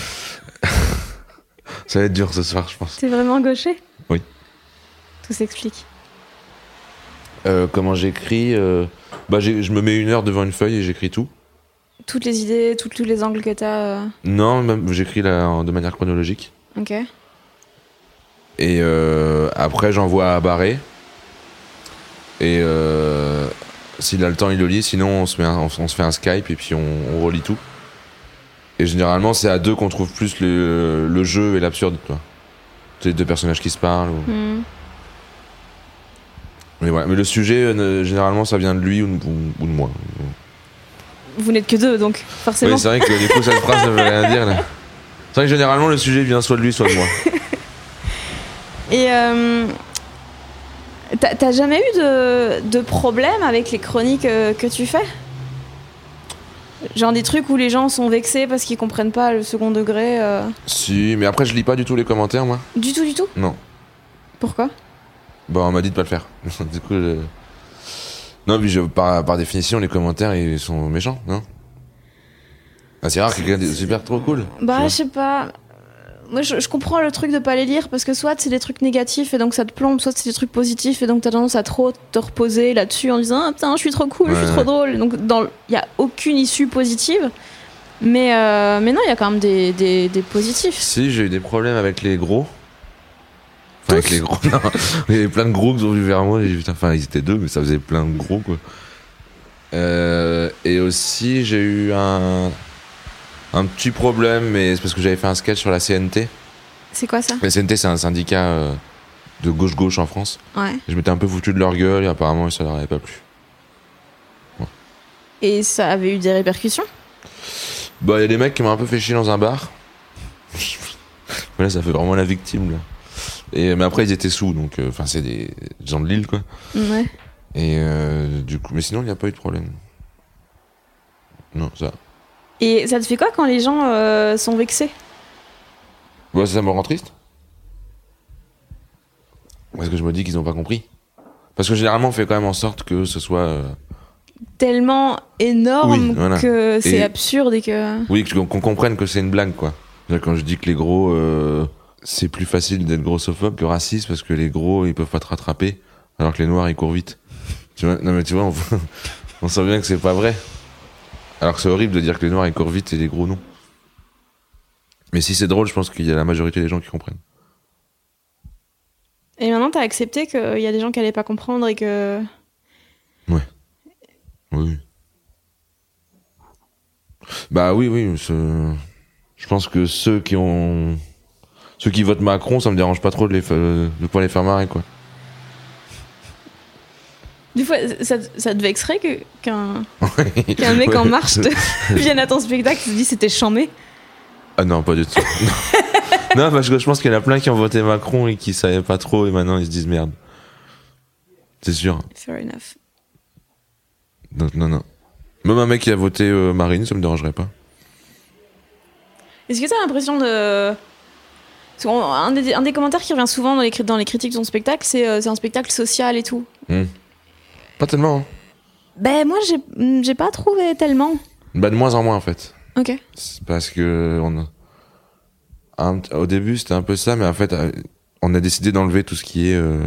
ça va être dur ce soir, je pense. T'es vraiment gaucher? Oui. Tout s'explique. Euh, comment j'écris euh, Bah, je me mets une heure devant une feuille et j'écris tout. Toutes les idées, tous les angles que t'as. euh, Non, même j'écris là de manière chronologique. Ok. Et euh, après, j'envoie à Barré. Et euh, s'il a le temps, il le lit. Sinon, on se, met un- on, on se fait un Skype et puis on, on relit tout. Et généralement, c'est à deux qu'on trouve plus le, le jeu et l'absurde. tu vois. C'est les deux personnages qui se parlent. ou- Mhm. Mais, voilà. Mais le sujet, euh, généralement, ça vient de lui ou, ou- ou de moi. Vous n'êtes que deux donc, forcément. Oui, c'est vrai que du coup, cette phrase ne veut rien dire. là. C'est vrai que généralement, le sujet vient soit de lui, soit de moi. Et euh, t'as t'as jamais eu de, de problème avec les chroniques euh, que tu fais? Genre des trucs où les gens sont vexés parce qu'ils comprennent pas le second degré euh, si, mais après, je lis pas du tout les commentaires, moi. Du tout, du tout? Non. Pourquoi? Bon, on m'a dit de pas le faire. du coup, je... Non, puis je, par, par définition, les commentaires, ils sont méchants, non? Ah, C'est rare que quelqu'un dise super trop cool. Bah, je sais pas. Moi, je, je comprends le truc de pas les lire parce que soit c'est des trucs négatifs et donc ça te plombe, soit c'est des trucs positifs et donc t'as tendance à trop te reposer là-dessus en disant ah putain, je suis trop cool, je suis trop drôle. Donc, il y a aucune issue positive. Mais, euh, mais non, il y a quand même des, des, des positifs. Si, j'ai eu des problèmes avec les gros. Enfin, avec les gros. non. Il y avait plein de gros qui sont venus vers moi. et putain, Enfin, ils étaient deux, mais ça faisait plein de gros, quoi. Euh, et aussi, j'ai eu un, un petit problème, mais c'est parce que j'avais fait un sketch sur la CNT. C'est quoi ça? La CNT, c'est un syndicat euh, de gauche-gauche en France. Ouais. Je m'étais un peu foutu de leur gueule et apparemment, ça leur avait pas plu. Et ça avait eu des répercussions? Bah, il y a des mecs qui m'ont un peu fait chier dans un bar. voilà, ça fait vraiment la victime, là. Et, mais après, ils étaient sous, donc, euh, enfin, c'est des gens de Lille, quoi. Ouais. Et euh, du coup, mais sinon, il n'y a pas eu de problème. Non, ça. Et ça te fait quoi quand les gens euh, sont vexés? Ouais, ça me rend triste. Parce que je me dis qu'ils n'ont pas compris. Parce que généralement, on fait quand même en sorte que ce soit. euh, Tellement énorme Oui, voilà. que c'est Et- absurde et que. Oui, qu'on qu'on comprenne que c'est une blague, quoi. C'est-à-dire, Quand je dis que les gros, euh, c'est plus facile d'être grossophobe que raciste parce que les gros, ils peuvent pas te rattraper, alors que les noirs, ils courent vite. Tu vois Non, mais tu vois, on, on sent bien que c'est pas vrai. Alors que c'est horrible de dire que les noirs, ils courent vite et les gros, non. Mais si c'est drôle, je pense qu'il y a la majorité des gens qui comprennent. Et maintenant, t'as accepté qu'il y a des gens qui allaient pas comprendre et que. Oui. oui. Bah oui, oui. Je pense que ceux qui ont. Ceux qui votent Macron, ça me dérange pas trop de, les de pas les faire marrer, quoi. Des fois, ça, ça te vexerait qu'un mec en marche te vienne à ton spectacle et te dit c'était chambé Ah non, pas du tout. non, non, parce que je pense qu'il y en a plein qui ont voté Macron et qui savaient pas trop et maintenant ils se disent merde. C'est sûr. Fair enough. Donc, non, non. Même un mec qui a voté euh, Marine, ça me dérangerait pas. Est-ce que t'as l'impression de. Un des, un des commentaires qui revient souvent dans les, cri- dans les critiques de ton spectacle, c'est euh, c'est un spectacle social et tout. Pas tellement. hein. Ben moi, j'ai j'ai pas trouvé tellement. Bah, de moins en moins en fait. Ok. C'est parce que on a- un- au début c'était un peu ça, mais en fait euh, on a décidé d'enlever tout ce qui est euh,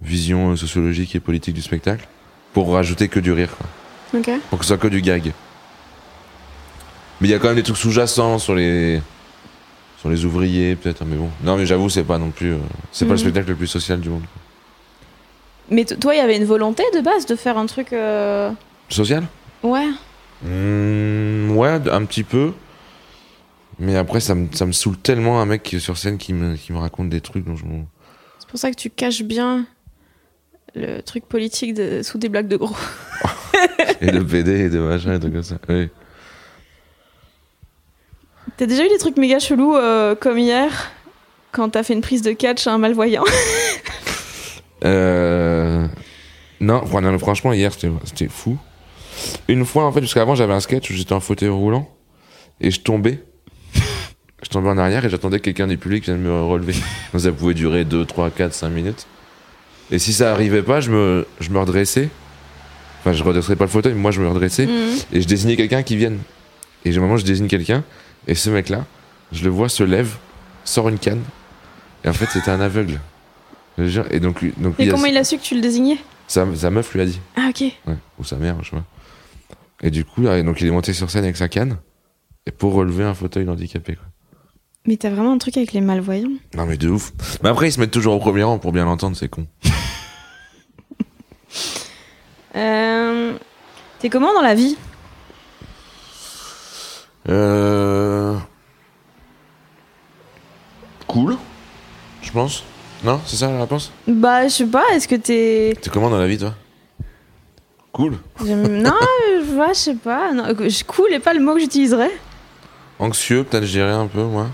vision sociologique et politique du spectacle pour rajouter que du rire, quoi. Ok. pour que ce soit que du gag. Mais il y a quand même des trucs sous-jacents sur les sur les ouvriers peut-être, mais bon. Non mais j'avoue c'est pas non plus euh, c'est pas le Mhm. spectacle le plus social du monde. Mais toi, il y avait une volonté de base de faire un truc. euh, Social? Ouais. Mmh, Ouais, un petit peu. Mais après ça me ça me saoule tellement un mec qui est sur scène qui me qui me raconte des trucs dont je C'est pour ça que tu caches bien le truc politique de- sous des blagues de gros. et de PD et de machin et tout comme ça. Oui. T'as déjà eu des trucs méga chelous euh, comme hier quand t'as fait une prise de catch à un malvoyant? Euh... Non, fran- non, franchement, hier, c'était fou. Une fois, en fait, jusqu'avant, j'avais un sketch où j'étais en fauteuil roulant et je tombais. Je tombais en arrière et j'attendais que quelqu'un du public vienne me relever. Donc ça pouvait durer 2, 3, 4, 5 minutes. Et si ça arrivait pas, je me, je me redressais. Enfin, je redressais pas le fauteuil, mais moi, je me redressais Mhm. et je désignais quelqu'un qui vienne. Et au moment je désigne quelqu'un, et ce mec-là, je le vois se lève, sort une canne, et en fait, c'était un aveugle. Je te jure. Et donc, lui- donc Et lui, comment il a su que tu le désignais sa, sa meuf lui a dit. Ah, ok. Ouais. Ou sa mère, je sais pas. Et du coup, là, donc il est monté sur scène avec sa canne. Et pour relever un fauteuil d'handicapé, quoi. Mais t'as vraiment un truc avec les malvoyants Non, mais de ouf. Mais après, ils se mettent toujours au premier rang pour bien l'entendre, c'est con. Euh, T'es comment dans la vie? Euh. Cool. Je pense. Non, c'est ça la réponse? Bah, je sais pas, est-ce que t'es. T'es comment dans la vie, toi? Cool. Non, je vois, je sais pas. Non, euh, cool est pas le mot que j'utiliserais. Anxieux, peut-être, je dirais un peu, moi.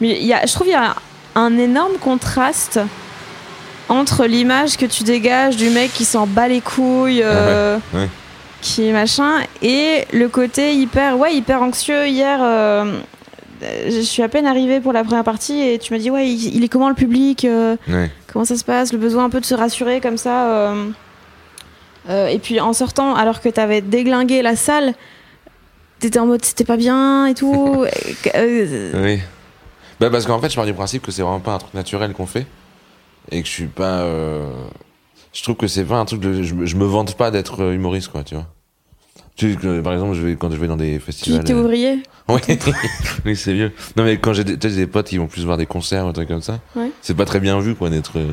Mais y a, je trouve qu'il y a un énorme contraste entre l'image que tu dégages du mec qui s'en bat les couilles, euh, Ah ouais. qui machin, et le côté hyper, ouais, hyper anxieux. Hier, euh, je suis à peine arrivée pour la première partie et tu m'as dit, ouais, il, il est comment le public euh, Ouais. Comment ça se passe Le besoin un peu de se rassurer comme ça. euh, euh, et puis en sortant, alors que t'avais déglingué la salle, t'étais en mode c'était pas bien et tout. Euh, Oui. Bah parce qu'en fait, je pars du principe que c'est vraiment pas un truc naturel qu'on fait et que je suis pas. euh, Je trouve que c'est pas un truc de. Je, me- je me vante pas d'être euh, humoriste, quoi, tu vois. Tu sais par exemple, je vais quand je vais dans des qui festivals. t'es euh, ouvrier Oui, oui c'est mieux. Non mais quand j'ai des, des potes qui vont plus voir des concerts ou des trucs comme ça, Ouais. c'est pas très bien vu, quoi, d'être. euh,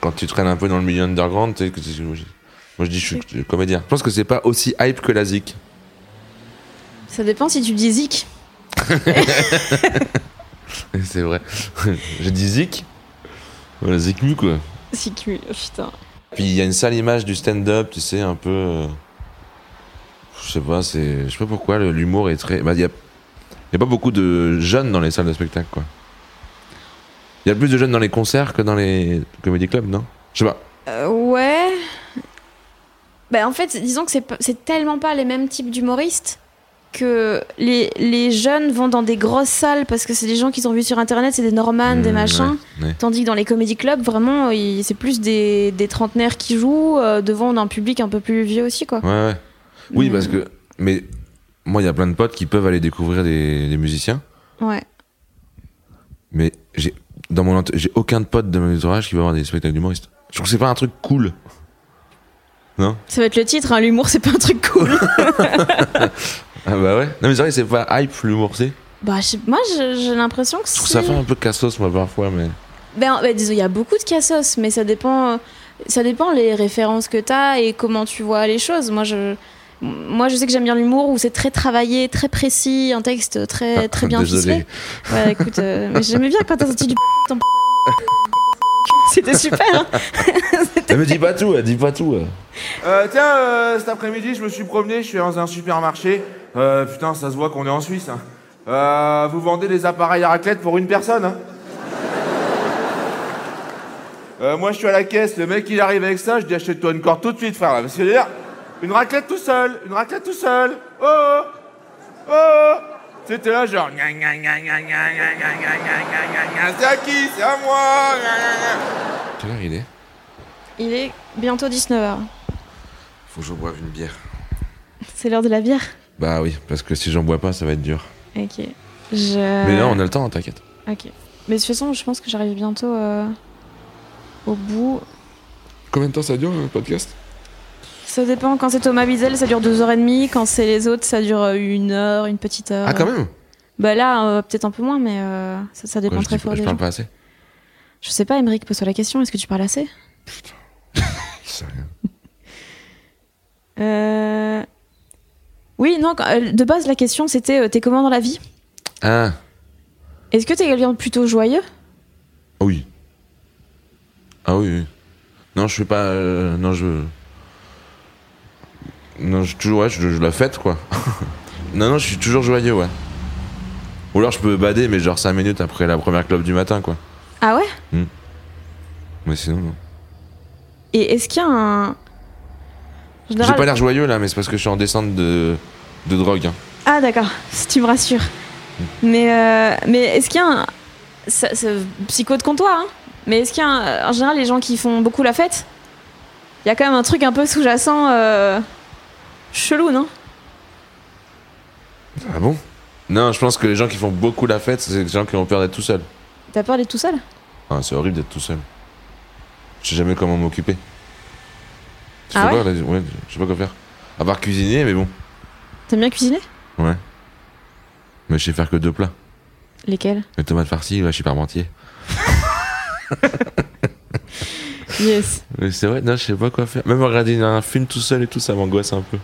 Quand tu traînes un peu dans le milieu underground, tu sais que tu- moi je dis je suis comédien. Je pense que c'est pas aussi hype que la zik. Ça dépend si tu dis zik. c'est vrai. J'ai dit zik. Voilà, zik mu quoi. Zik, oui, oh, putain. Puis il y a une sale image du stand-up, tu sais, un peu. euh, Je sais pas, c'est. Je sais pas pourquoi, l'humour est très. Bah, il y a... il y a pas beaucoup de jeunes dans les salles de spectacle, quoi. Il y a plus de jeunes dans les concerts que dans les comédie clubs, non? Je sais pas. Euh, ouais. Bah, en fait, disons que c'est tellement pas les mêmes types d'humoristes que les, les jeunes vont dans des grosses salles parce que c'est des gens qu'ils ont vus sur internet, c'est des Norman, des Mmh, machins. ouais, ouais. Tandis que dans les comédie clubs, vraiment, c'est plus des, des trentenaires qui jouent euh, devant un public un peu plus vieux aussi, quoi. Ouais, ouais. Oui, parce que. Mais moi, il y a plein de potes qui peuvent aller découvrir des, des musiciens, Ouais. mais j'ai. Dans mon j'ai aucun pote de mon entourage qui va voir des spectacles d'humoristes. Je trouve que c'est pas un truc cool. Non? Ça va être le titre, hein, l'humour, c'est pas un truc cool. Ah bah ouais. Non mais c'est vrai, c'est pas hype l'humour, c'est. bah, moi, j'ai l'impression que Je trouve c'est. ça fait un peu cassos, moi, parfois, mais. Ben, ben, disons, il y a beaucoup de cassos, mais ça dépend, ça dépend les références que tu as et comment tu vois les choses. Moi, je, moi, je sais que j'aime bien l'humour où c'est très travaillé, très précis, un texte très, très bien ficelé. Ouais, écoute, euh, mais j'aimais bien quand t'as sorti du ton C'était super. hein. Elle me dit pas tout, elle dit pas tout. Euh, tiens, euh, cet après-midi, je me suis promené, je suis dans un supermarché. Euh, putain, ça se voit qu'on est en Suisse. hein. Euh, vous vendez des appareils à raclette pour une personne hein Euh, Moi, je suis à la caisse. Le mec, il arrive avec ça. Je dis achète-toi une corde tout de suite, frère. là, Parce que une raclette tout seul, une raclette tout seul. Oh oh, oh. C'était là genre C'est à qui C'est à moi Quelle heure il est Il est bientôt 19h. Faut que je boive une bière. C'est l'heure de la bière Bah oui, parce que si j'en bois pas, ça va être dur. Ok. Je... Mais non, on a le temps, t'inquiète. Ok. Mais de toute façon, je pense que j'arrive bientôt au bout. Combien de temps ça dure le podcast ça dépend. Quand c'est Thomas Wiesel, ça dure 2h30. Quand c'est les autres, ça dure euh, une heure, une petite heure. Ah, quand même Bah là, euh, peut-être un peu moins, mais euh, ça, ça dépend je, très dis- fort je des parle gens. pas assez. Je sais pas, Émeric, pose-toi la question. Est-ce que tu parles assez? Je sais rien. Euh, Oui, non, quand- euh, de base, la question c'était euh, t'es comment dans la vie? Ah, Est-ce que t'es quelqu'un de plutôt joyeux? Ah oui. Ah oui, oui. Non, je suis pas. euh, non, je. Non, je, toujours, ouais, je, je la fête, quoi. non, non, je suis toujours joyeux, ouais. Ou alors je peux bader, mais genre 5 minutes après la première clope du matin, quoi. Ah ouais? Mais sinon, non. Et est-ce qu'il y a un. En J'ai général- pas l'air joyeux là, mais c'est parce que je suis en descente de, de drogue. hein. Ah d'accord, si tu me rassures. Mais, euh, mais est-ce qu'il y a un... ça- C'est psycho de comptoir, hein Mais est-ce qu'il y a un- En général, les gens qui font beaucoup la fête, il y a quand même un truc un peu sous-jacent euh, chelou, non? Ah bon? Non, je pense que les gens qui font beaucoup la fête, c'est les gens qui ont peur d'être tout seuls. T'as peur d'être tout seul? Ah, c'est horrible d'être tout seul. Je sais jamais comment m'occuper. Je Ah sais ouais? pas, là, ouais, je sais pas quoi faire. À part cuisiner, mais bon. T'aimes bien cuisiner? Ouais. Mais je sais faire que deux plats. Lesquels? Les tomates farcies, ouais, je suis parmentier. Yes. Mais c'est vrai, non, je sais pas quoi faire. Même regarder un film tout seul et tout, ça m'angoisse un peu.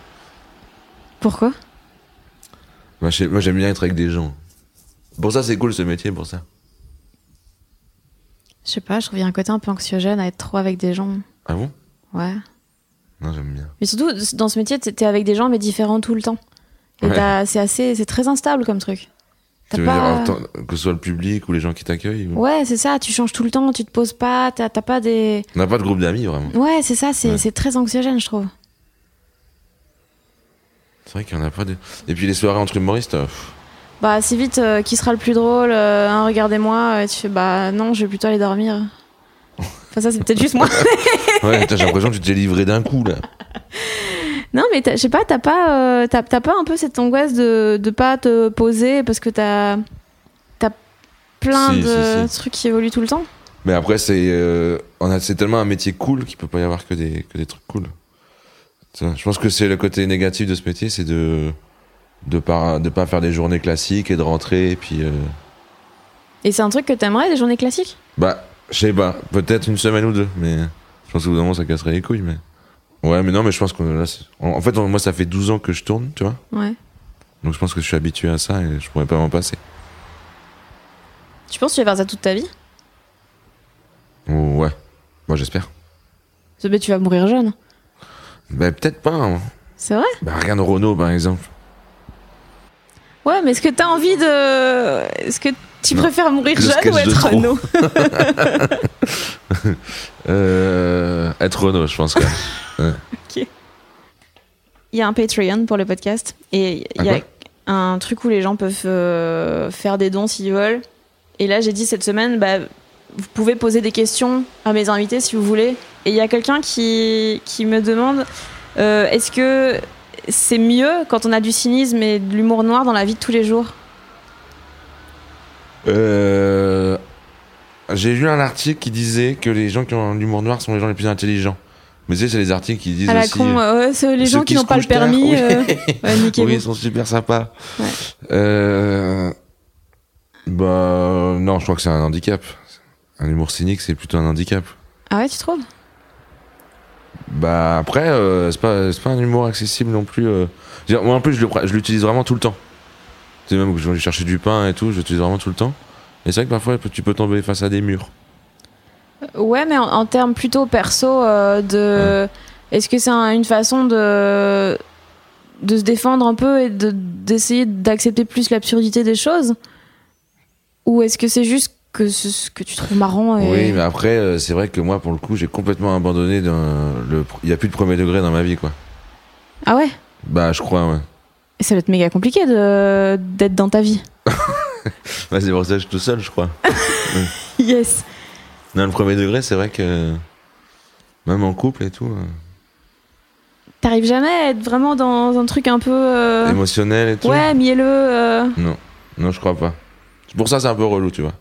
Pourquoi? Moi, j'aime bien être avec des gens. Pour ça, c'est cool ce métier, pour ça. Je sais pas, je trouve qu'il y a un côté un peu anxiogène à être trop avec des gens. Ah bon? Ouais. Non, j'aime bien. Mais surtout, dans ce métier, t'es avec des gens, mais différents tout le temps. Et Ouais. t'as- c'est assez... C'est très instable comme truc. Tu veux pas... dire, que ce soit le public ou les gens qui t'accueillent ou- Ouais, c'est ça, tu changes tout le temps, tu te poses pas, t'as pas des... On n'a pas de groupe d'amis, vraiment. Ouais, c'est ça, c'est Ouais. c'est très anxiogène, je trouve. C'est vrai qu'il y en a pas de. Et puis les soirées entre humoristes, euh, pff, Bah, assez vite, euh, qui sera le plus drôle euh, hein, Regardez-moi, et tu fais, bah non, je vais plutôt aller dormir. Enfin, ça, c'est peut-être juste moi. ouais, putain, j'ai l'impression que tu t'es livré d'un coup là. non, mais t'as- je sais pas, t'as pas, euh, t'as t'as pas un peu cette angoisse de, de pas te poser parce que t'as as plein Si, de si, trucs qui évoluent tout le temps? Mais après, c'est euh, on a- c'est tellement un métier cool qu'il peut pas y avoir que des, que des trucs cool. Je pense que c'est le côté négatif de ce métier, c'est de de pas de pas faire des journées classiques et de rentrer et puis euh, Et c'est un truc que t'aimerais, des journées classiques? Bah je sais pas, peut-être une semaine ou deux, mais je pense qu'au bout d'un moment ça casserait les couilles, mais ouais, mais non, mais je pense que là, en fait, moi ça fait 12 ans que je tourne, tu vois, Ouais. donc je pense que je suis habitué à ça et je pourrais pas m'en passer. Tu penses que tu vas faire ça toute ta vie? Ouais, moi j'espère. Mais tu vas mourir jeune. Bah peut-être pas. hein. C'est vrai? Bah regarde Renault par exemple. Ouais, mais est-ce que t'as envie de. Est-ce que tu Non. préfères mourir Le jeune ou être. Renault Euh, être Renault, je pense que. Il y a un Patreon pour le podcast et il y a un truc où les gens peuvent euh, faire des dons s'ils veulent. Et là, j'ai dit cette semaine, bah, vous pouvez poser des questions à mes invités si vous voulez. Et il y a quelqu'un qui, qui me demande euh, est-ce que c'est mieux quand on a du cynisme et de l'humour noir dans la vie de tous les jours? Euh, J'ai lu un article qui disait que les gens qui ont l'humour noir sont les gens les plus intelligents. Mais tu sais, c'est les articles qui disent À la aussi. con, euh, ouais, les gens qui, n'ont pas le permis, oui. ouais, niquez-vous. oui, ils sont super sympas. Ouais. Bah non, je crois que c'est un handicap. Un humour cynique, c'est plutôt un handicap. Ah ouais, tu trouves? Bah après, euh, c'est pas, pas un humour accessible non plus. euh. Je veux dire, Moi en plus, je le pr- je l'utilise vraiment tout le temps. Tu sais, même que je vais chercher du pain et tout, je l'utilise vraiment tout le temps. Et c'est vrai que parfois, tu peux tomber face à des murs. Ouais, mais en, en termes plutôt perso, euh, de. Est-ce que c'est un- une façon de de se défendre un peu et de- d'essayer d'accepter plus l'absurdité des choses? Ou est-ce que c'est juste que c'est ce que tu trouves marrant et... Oui, mais après, euh, c'est vrai que moi, pour le coup, j'ai complètement abandonné. Dans le... Il n'y a plus de premier degré dans ma vie, quoi. Ah ouais? Bah, je crois, ouais. Et Ça va être méga compliqué de- d'être dans ta vie. Bah, c'est pour ça que je suis tout seul, je crois. Yes. Non, le premier degré, c'est vrai que. Même en couple et tout. euh, T'arrives jamais à être vraiment dans un truc un peu. euh, Émotionnel et tout? Ouais, mielleux. euh, Non, non, je crois pas. C'est Pour ça, c'est un peu relou, tu vois.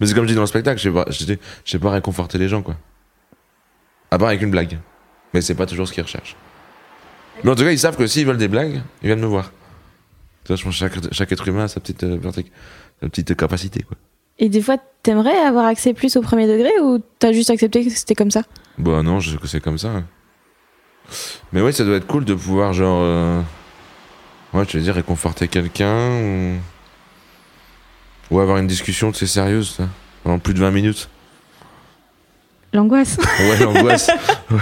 Mais c'est comme je dis dans le spectacle, je sais pas, je sais- je sais pas réconforter les gens, quoi. À part avec une blague. Mais c'est pas toujours ce qu'ils recherchent. Mais en tout cas, ils savent que s'ils veulent des blagues, ils viennent me voir. Tu vois, je pense que chaque, chaque être humain a sa petite, euh, sa petite capacité, quoi. Et des fois, t'aimerais avoir accès plus au premier degré ou t'as juste accepté que c'était comme ça? Bah non, je sais que c'est comme ça. hein. Mais ouais, ça doit être cool de pouvoir, genre. euh, Ouais, je veux dire, réconforter quelqu'un ou. Ou avoir une discussion, sais, sérieuse, ça. Pendant plus de 20 minutes. L'angoisse. Ouais, l'angoisse.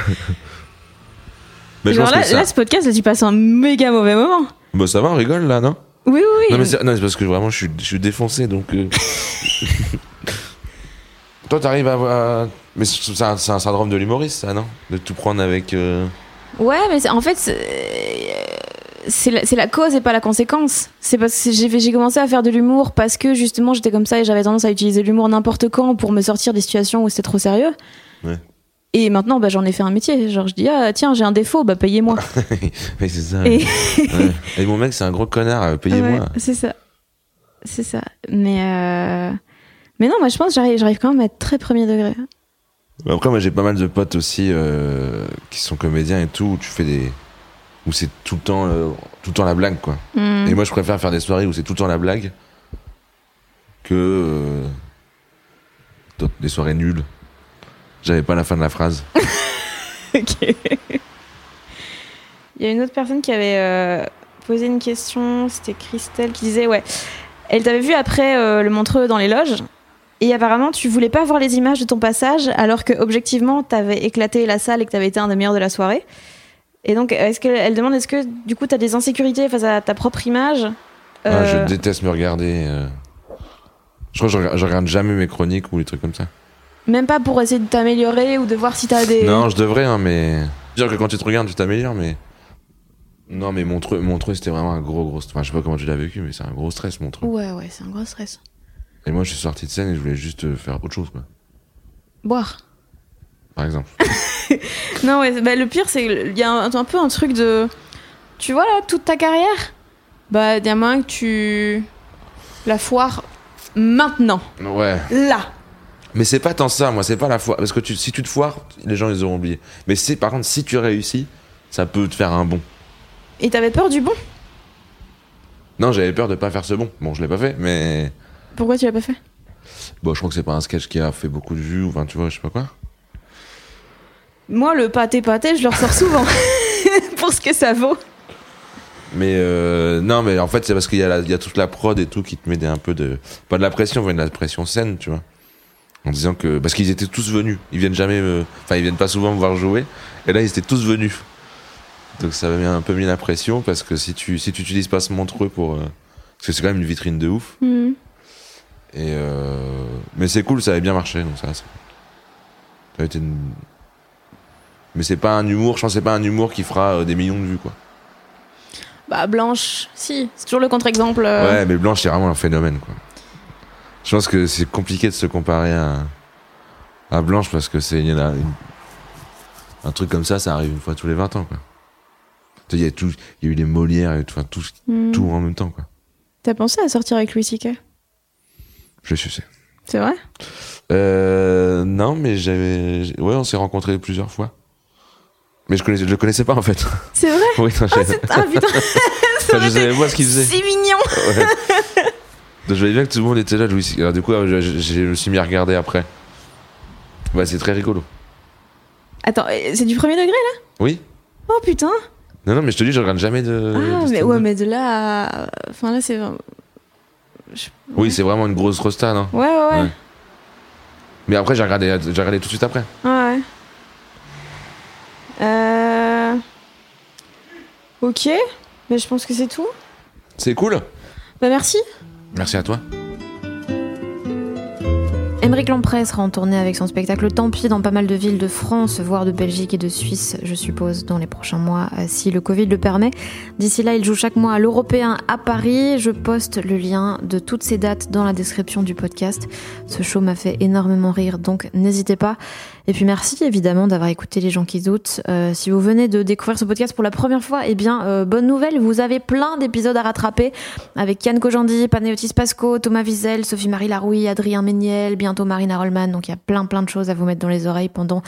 Mais je Genre pense là, que ça. là, ce podcast, là, tu passes un méga mauvais moment. Bah ça va, on rigole là, non? Oui, oui, oui. Non, mais c'est c'est parce que vraiment, je suis, je suis défoncé, donc. euh. Toi, t'arrives à avoir. Mais c'est c'est un, c'est un syndrome de l'humoriste, ça, non? De tout prendre avec. euh, Ouais, mais c'est- en fait, c'est la, cause et pas la conséquence. C'est parce que j'ai commencé à faire de l'humour parce que justement j'étais comme ça et j'avais tendance à utiliser l'humour n'importe quand pour me sortir des situations où c'était trop sérieux. Ouais. Et maintenant, bah, j'en ai fait un métier. Genre, je dis, ah tiens, j'ai un défaut, bah payez-moi. C'est ça. Et- Ouais. Et mon mec, c'est un gros connard, euh, payez-moi. Ouais, c'est ça. C'est ça. Mais, euh... mais non, moi je pense que j'arrive, j'arrive quand même à être très premier degré. Après, moi, j'ai pas mal de potes aussi euh, qui sont comédiens et tout, où tu fais des. Où c'est tout le temps, euh, tout le temps la blague, quoi. Hmm. Et moi, je préfère faire des soirées où c'est tout le temps la blague que euh, d'autres- des soirées nulles. J'avais pas la fin de la phrase. Ok. Il y a une autre personne qui avait euh, posé une question, c'était Christelle qui disait ouais, elle t'avait vu après euh, le Montreux dans les loges et apparemment tu voulais pas voir les images de ton passage alors que objectivement t'avais éclaté la salle et que t'avais été un des meilleurs de la soirée. Et donc est-ce qu'elle elle demande est-ce que du coup t'as des insécurités face à ta propre image? Ah, Euh, je déteste me regarder. euh. Je crois que je regarde, je regarde jamais mes chroniques ou les trucs comme ça. Même pas pour essayer de t'améliorer ou de voir si t'as des. Non, je devrais, hein, mais. Dire que quand tu te regardes, tu t'améliores, mais. Non, mais Montreux, Montreux c'était vraiment un gros, gros. Enfin, je sais pas comment tu l'as vécu, mais c'est un gros stress, Montreux. Ouais, ouais, c'est un gros stress. Et moi, je suis sorti de scène et je voulais juste euh, faire autre chose, quoi. Boire. Par exemple. Non, ouais, bah, le pire, c'est qu'il y a un, un peu un truc de. Tu vois, là, toute ta carrière, bah, il y a moyen que tu. La foire maintenant. Ouais. Là. Mais c'est pas tant ça, moi, c'est pas la foi. Parce que tu, si tu te foires, les gens, ils auront oublié. Mais c'est, par contre, si tu réussis, ça peut te faire un bon. Et t'avais peur du bon? Non, j'avais peur de pas faire ce bon. Bon, je l'ai pas fait, mais. Pourquoi tu l'as pas fait? Bon, je crois que c'est pas un sketch qui a fait beaucoup de vues, ou enfin, tu vois, je sais pas quoi. Moi, le pâté pâté, je le ressors souvent. Pour ce que ça vaut. Mais euh, non, mais en fait, c'est parce qu'il y, y a toute la prod et tout qui te met des, un peu de. Pas de la pression, mais de la pression saine, tu vois. En disant que. Parce qu'ils étaient tous venus. Ils viennent jamais. me- Enfin, ils viennent pas souvent me voir jouer. Et là, ils étaient tous venus. Donc ça m'a un peu mis la pression parce que si tu si tu utilises pas ce montreux pour. euh, Parce que c'est quand même une vitrine de ouf. Hmm. Et euh, Mais c'est cool, ça avait bien marché, donc ça, ça a été une... Mais c'est pas un humour, je pense que c'est pas un humour qui fera euh, des millions de vues, quoi. Bah, Blanche, si. C'est toujours le contre-exemple. euh. Ouais, mais Blanche, c'est vraiment un phénomène, quoi. Je pense que c'est compliqué de se comparer à, à Blanche parce que c'est il y en a une- un truc comme ça, ça arrive une fois tous les 20 ans, quoi. Tu sais, Il y a tout, il y a eu les Molières, et tout, enfin, tout, Hmm. tout en même temps, quoi. T'as pensé à sortir avec Louis C.K. Je sûr. C'est vrai? Euh, non, mais j'avais, ouais, on s'est rencontrés plusieurs fois. Mais je connaissais, je le connaissais pas en fait. C'est vrai oui, non, Ah, je, c'est- ah, putain enfin, je savais pas ce qu'il faisait. Si mignon Ouais. Donc je voyais bien que tout le monde était là, Louis. Alors du coup, je, je- je me suis mis à regarder après. Ouais, c'est très rigolo. Attends, c'est du premier degré là? Oui. Oh putain Non, non, mais je te dis, je regarde jamais de. Ah, de mais ouais, mais de là à... Enfin là, c'est... Ouais, Oui, c'est vraiment une grosse rosta, non ouais, ouais. Ouais. Mais après, j'ai regardé, j'ai regardé tout de suite après. Ouais. Euh... Ok. Mais je pense que c'est tout. C'est cool. Bah merci. Merci à toi. Émeric Lompré sera en tournée avec son spectacle Tant pis dans pas mal de villes de France, voire de Belgique et de Suisse, je suppose, dans les prochains mois, euh, si le Covid le permet. D'ici là, il joue chaque mois à l'Européen à Paris. Je poste le lien de toutes ces dates dans la description du podcast. Ce show m'a fait énormément rire, donc n'hésitez pas. Et puis merci évidemment d'avoir écouté les gens qui doutent. Euh, si vous venez de découvrir ce podcast pour la première fois, eh bien euh, bonne nouvelle, vous avez plein d'épisodes à rattraper avec Yann Kojandi, Panéotis Pasco, Thomas Wiesel, Sophie-Marie Larouille, Adrien Méniel, bientôt Marina Rollman. Donc il y a plein plein de choses à vous mettre dans les oreilles pendant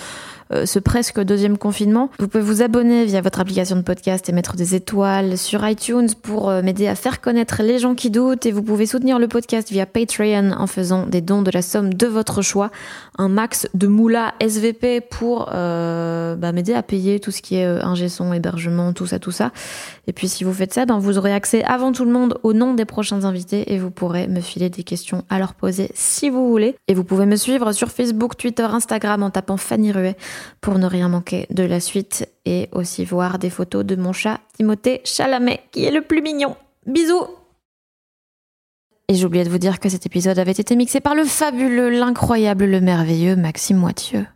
ce presque deuxième confinement. Vous pouvez vous abonner via votre application de podcast et mettre des étoiles sur iTunes pour euh, m'aider à faire connaître les gens qui doutent. Et vous pouvez soutenir le podcast via Patreon en faisant des dons de la somme de votre choix. Un max de moula SVP pour euh, bah, m'aider à payer tout ce qui est ingé son, hébergement, tout ça, tout ça. Et puis si vous faites ça, ben, vous aurez accès avant tout le monde au nom des prochains invités et vous pourrez me filer des questions à leur poser si vous voulez. Et vous pouvez me suivre sur Facebook, Twitter, Instagram en tapant Fanny Ruet pour ne rien manquer de la suite et aussi voir des photos de mon chat Timothée Chalamet qui est le plus mignon. Bisous Et j'ai oublié de vous dire que cet épisode avait été mixé par le fabuleux, l'incroyable, le merveilleux Maxime Moitieu.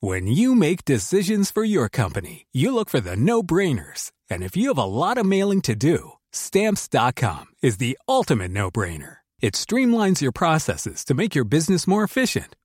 When you make decisions for your company, you look for the no-brainers. And if you have a lot of mailing to do, stamps.com is the ultimate no-brainer. It streamlines your processes to make your business more efficient,